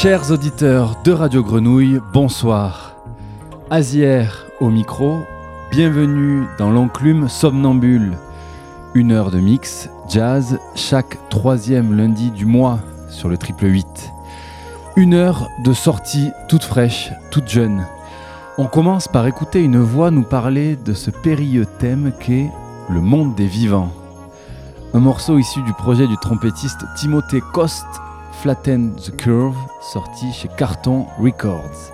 Chers auditeurs de Radio Grenouille, bonsoir. Azière au micro, bienvenue dans l'enclume somnambule. Une heure de mix, jazz, chaque troisième lundi du mois sur le triple 8. Une heure de sortie toute fraîche, toute jeune. On commence par écouter une voix nous parler de ce périlleux thème qu'est le monde des vivants. Un morceau issu du projet du trompettiste Timothée Coste, Flatten the Curve, sorti chez Carton Records.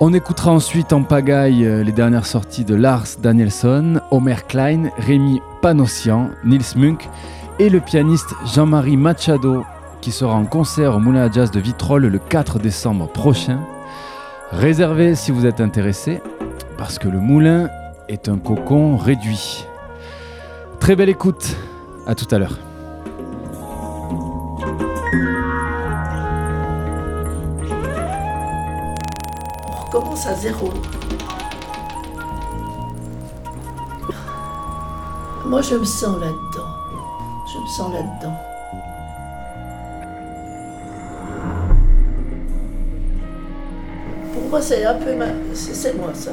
On écoutera ensuite en pagaille euh, les dernières sorties de Lars Danielson, Homer Klein, Rémi Panossian, Nils Munk et le pianiste Jean-Marie Machado qui sera en concert au Moulin à Jazz de Vitrolles le 4 décembre prochain. Réservez si vous êtes intéressé parce que le moulin est un cocon réduit. Très belle écoute, à tout à l'heure. On recommence à zéro. Moi, je me sens là-dedans. Je me sens là-dedans. Pour moi, c'est un peu ma... C'est moi, ça.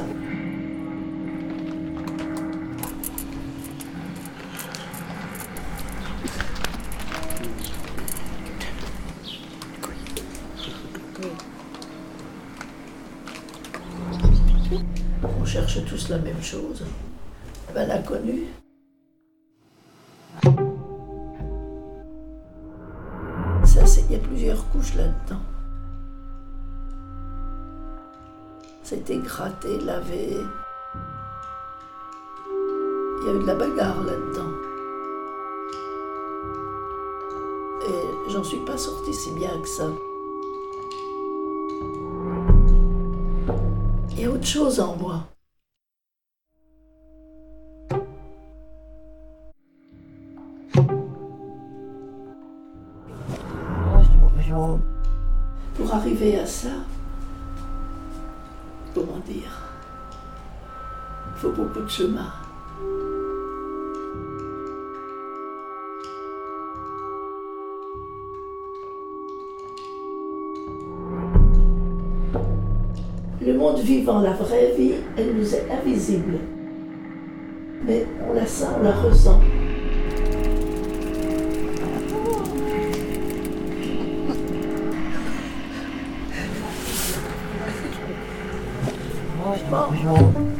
On cherche tous la même chose. Ben, l'inconnu. Ça, il y a plusieurs couches là-dedans. C'était gratté, lavé. Il y a eu de la bagarre là-dedans. Et j'en suis pas sortie si bien que ça. Il y a autre chose en moi. Pour arriver à ça, comment dire, il faut beaucoup de chemin. Vivant, la vraie vie, elle nous est invisible. Mais on la sent, on la ressent. Il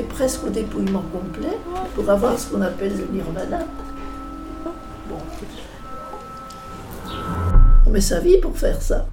presque au dépouillement complet pour avoir ce qu'on appelle le nirvana. Bon. On met sa vie pour faire ça.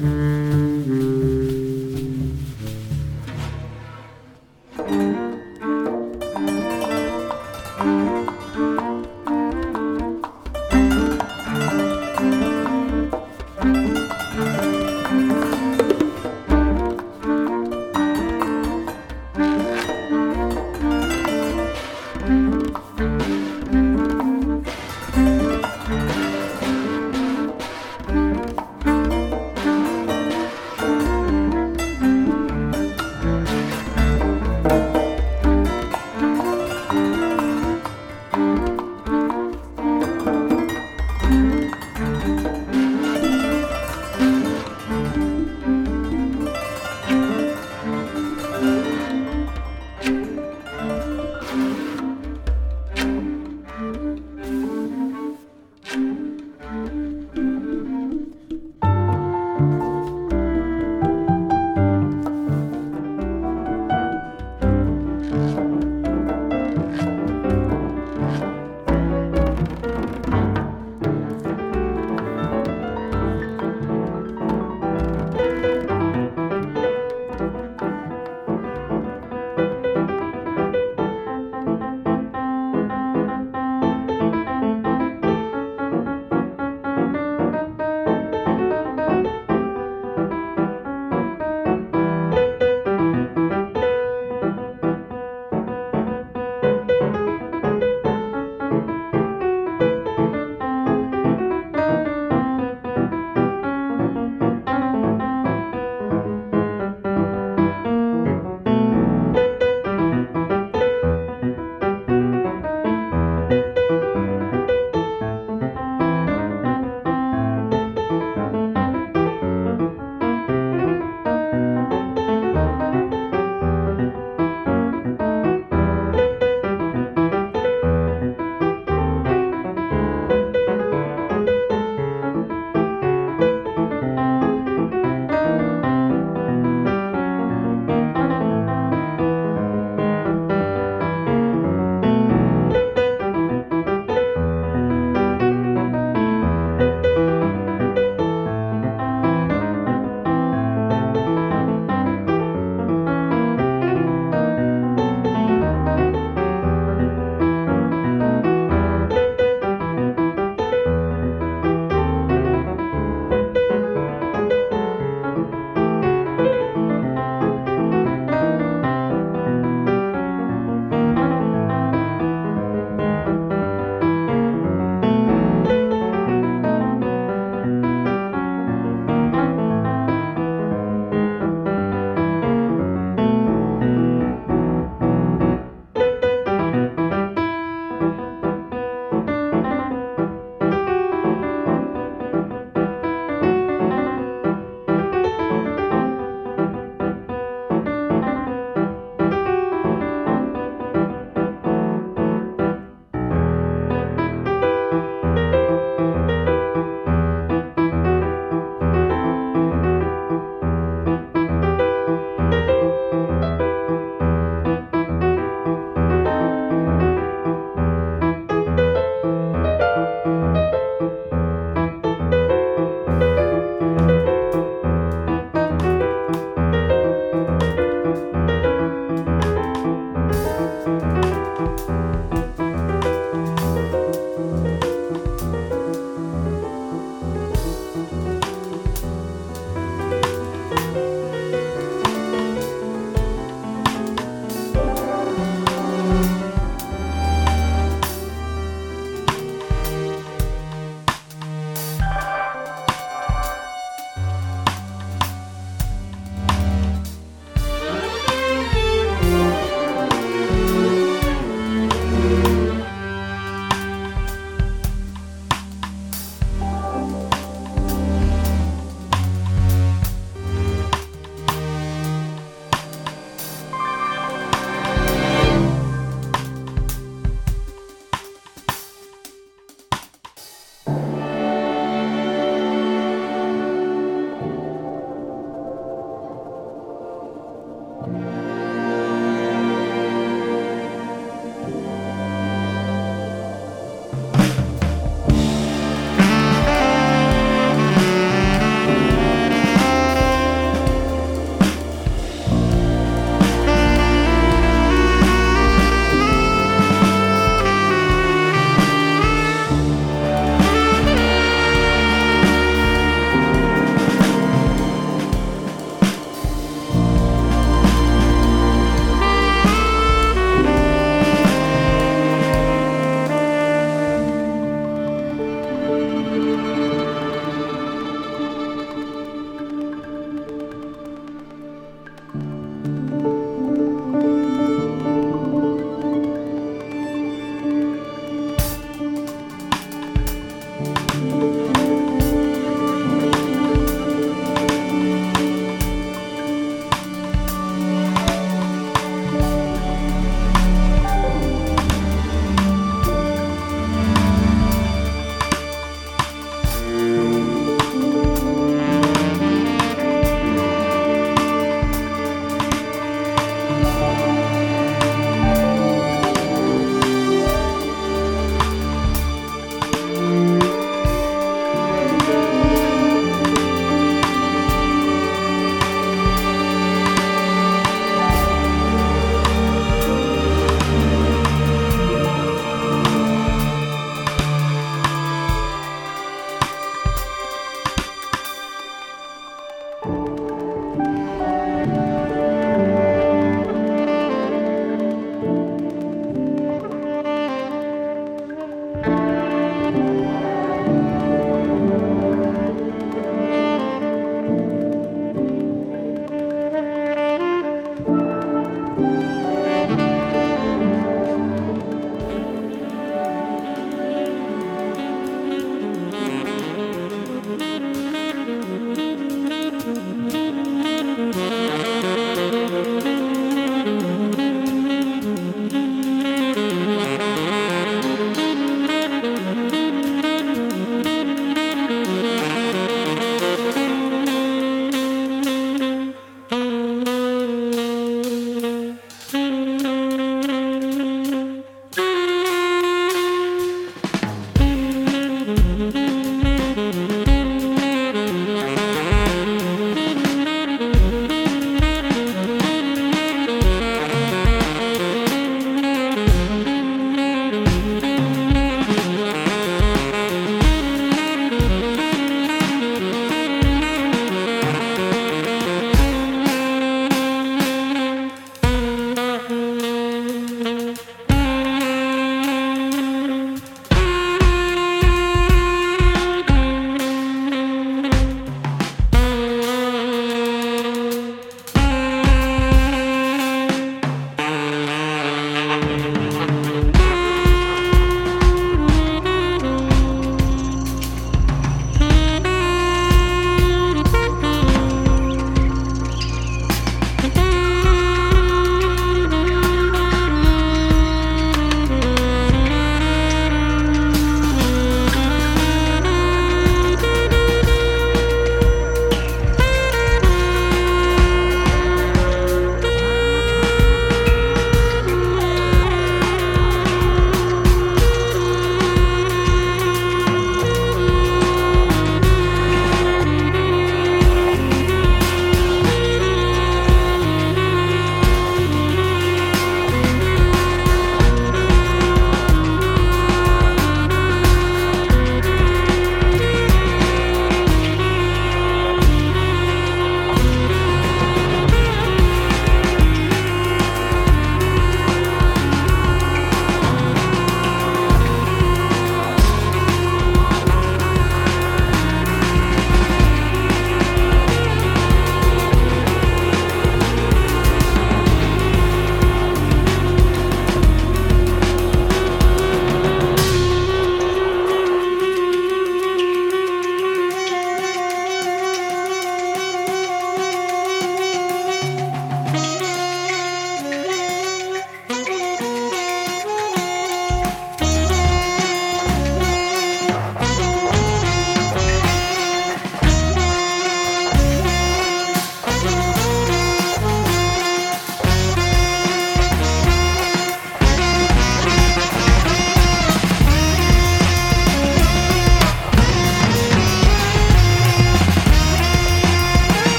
Bye.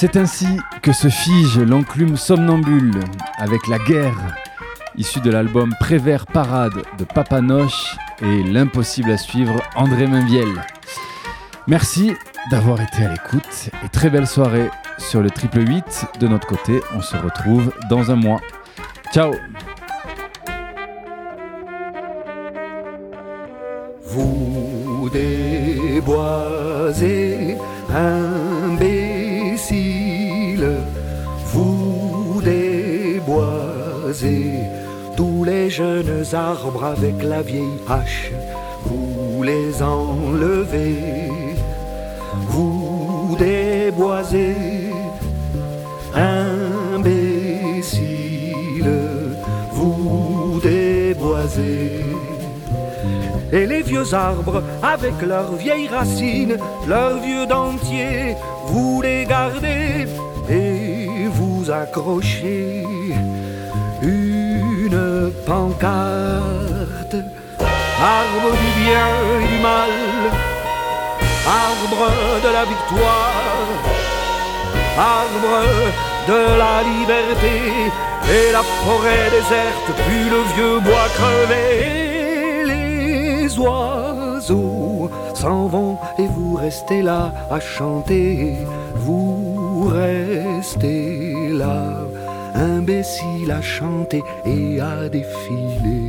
C'est ainsi que se fige l'enclume somnambule avec la guerre, issue de l'album Prévert Parade de Papa Noche et l'impossible à suivre André Mainviel. Merci d'avoir été à l'écoute et très belle soirée sur le triple 8. De notre côté, on se retrouve dans un mois. Ciao Vous déboisez imbécile, jeunes arbres avec la vieille hache, vous les enlevez, vous déboisez imbécile, vous déboisez. Et les vieux arbres, avec leurs vieilles racines, leurs vieux dentiers, vous les gardez et vous accrochez Arbre du bien et du mal, arbre de la victoire, arbre de la liberté, et la forêt déserte, puis le vieux bois crevé les oiseaux s'en vont et vous restez là à chanter, vous restez là, imbécile à chanter et à défiler.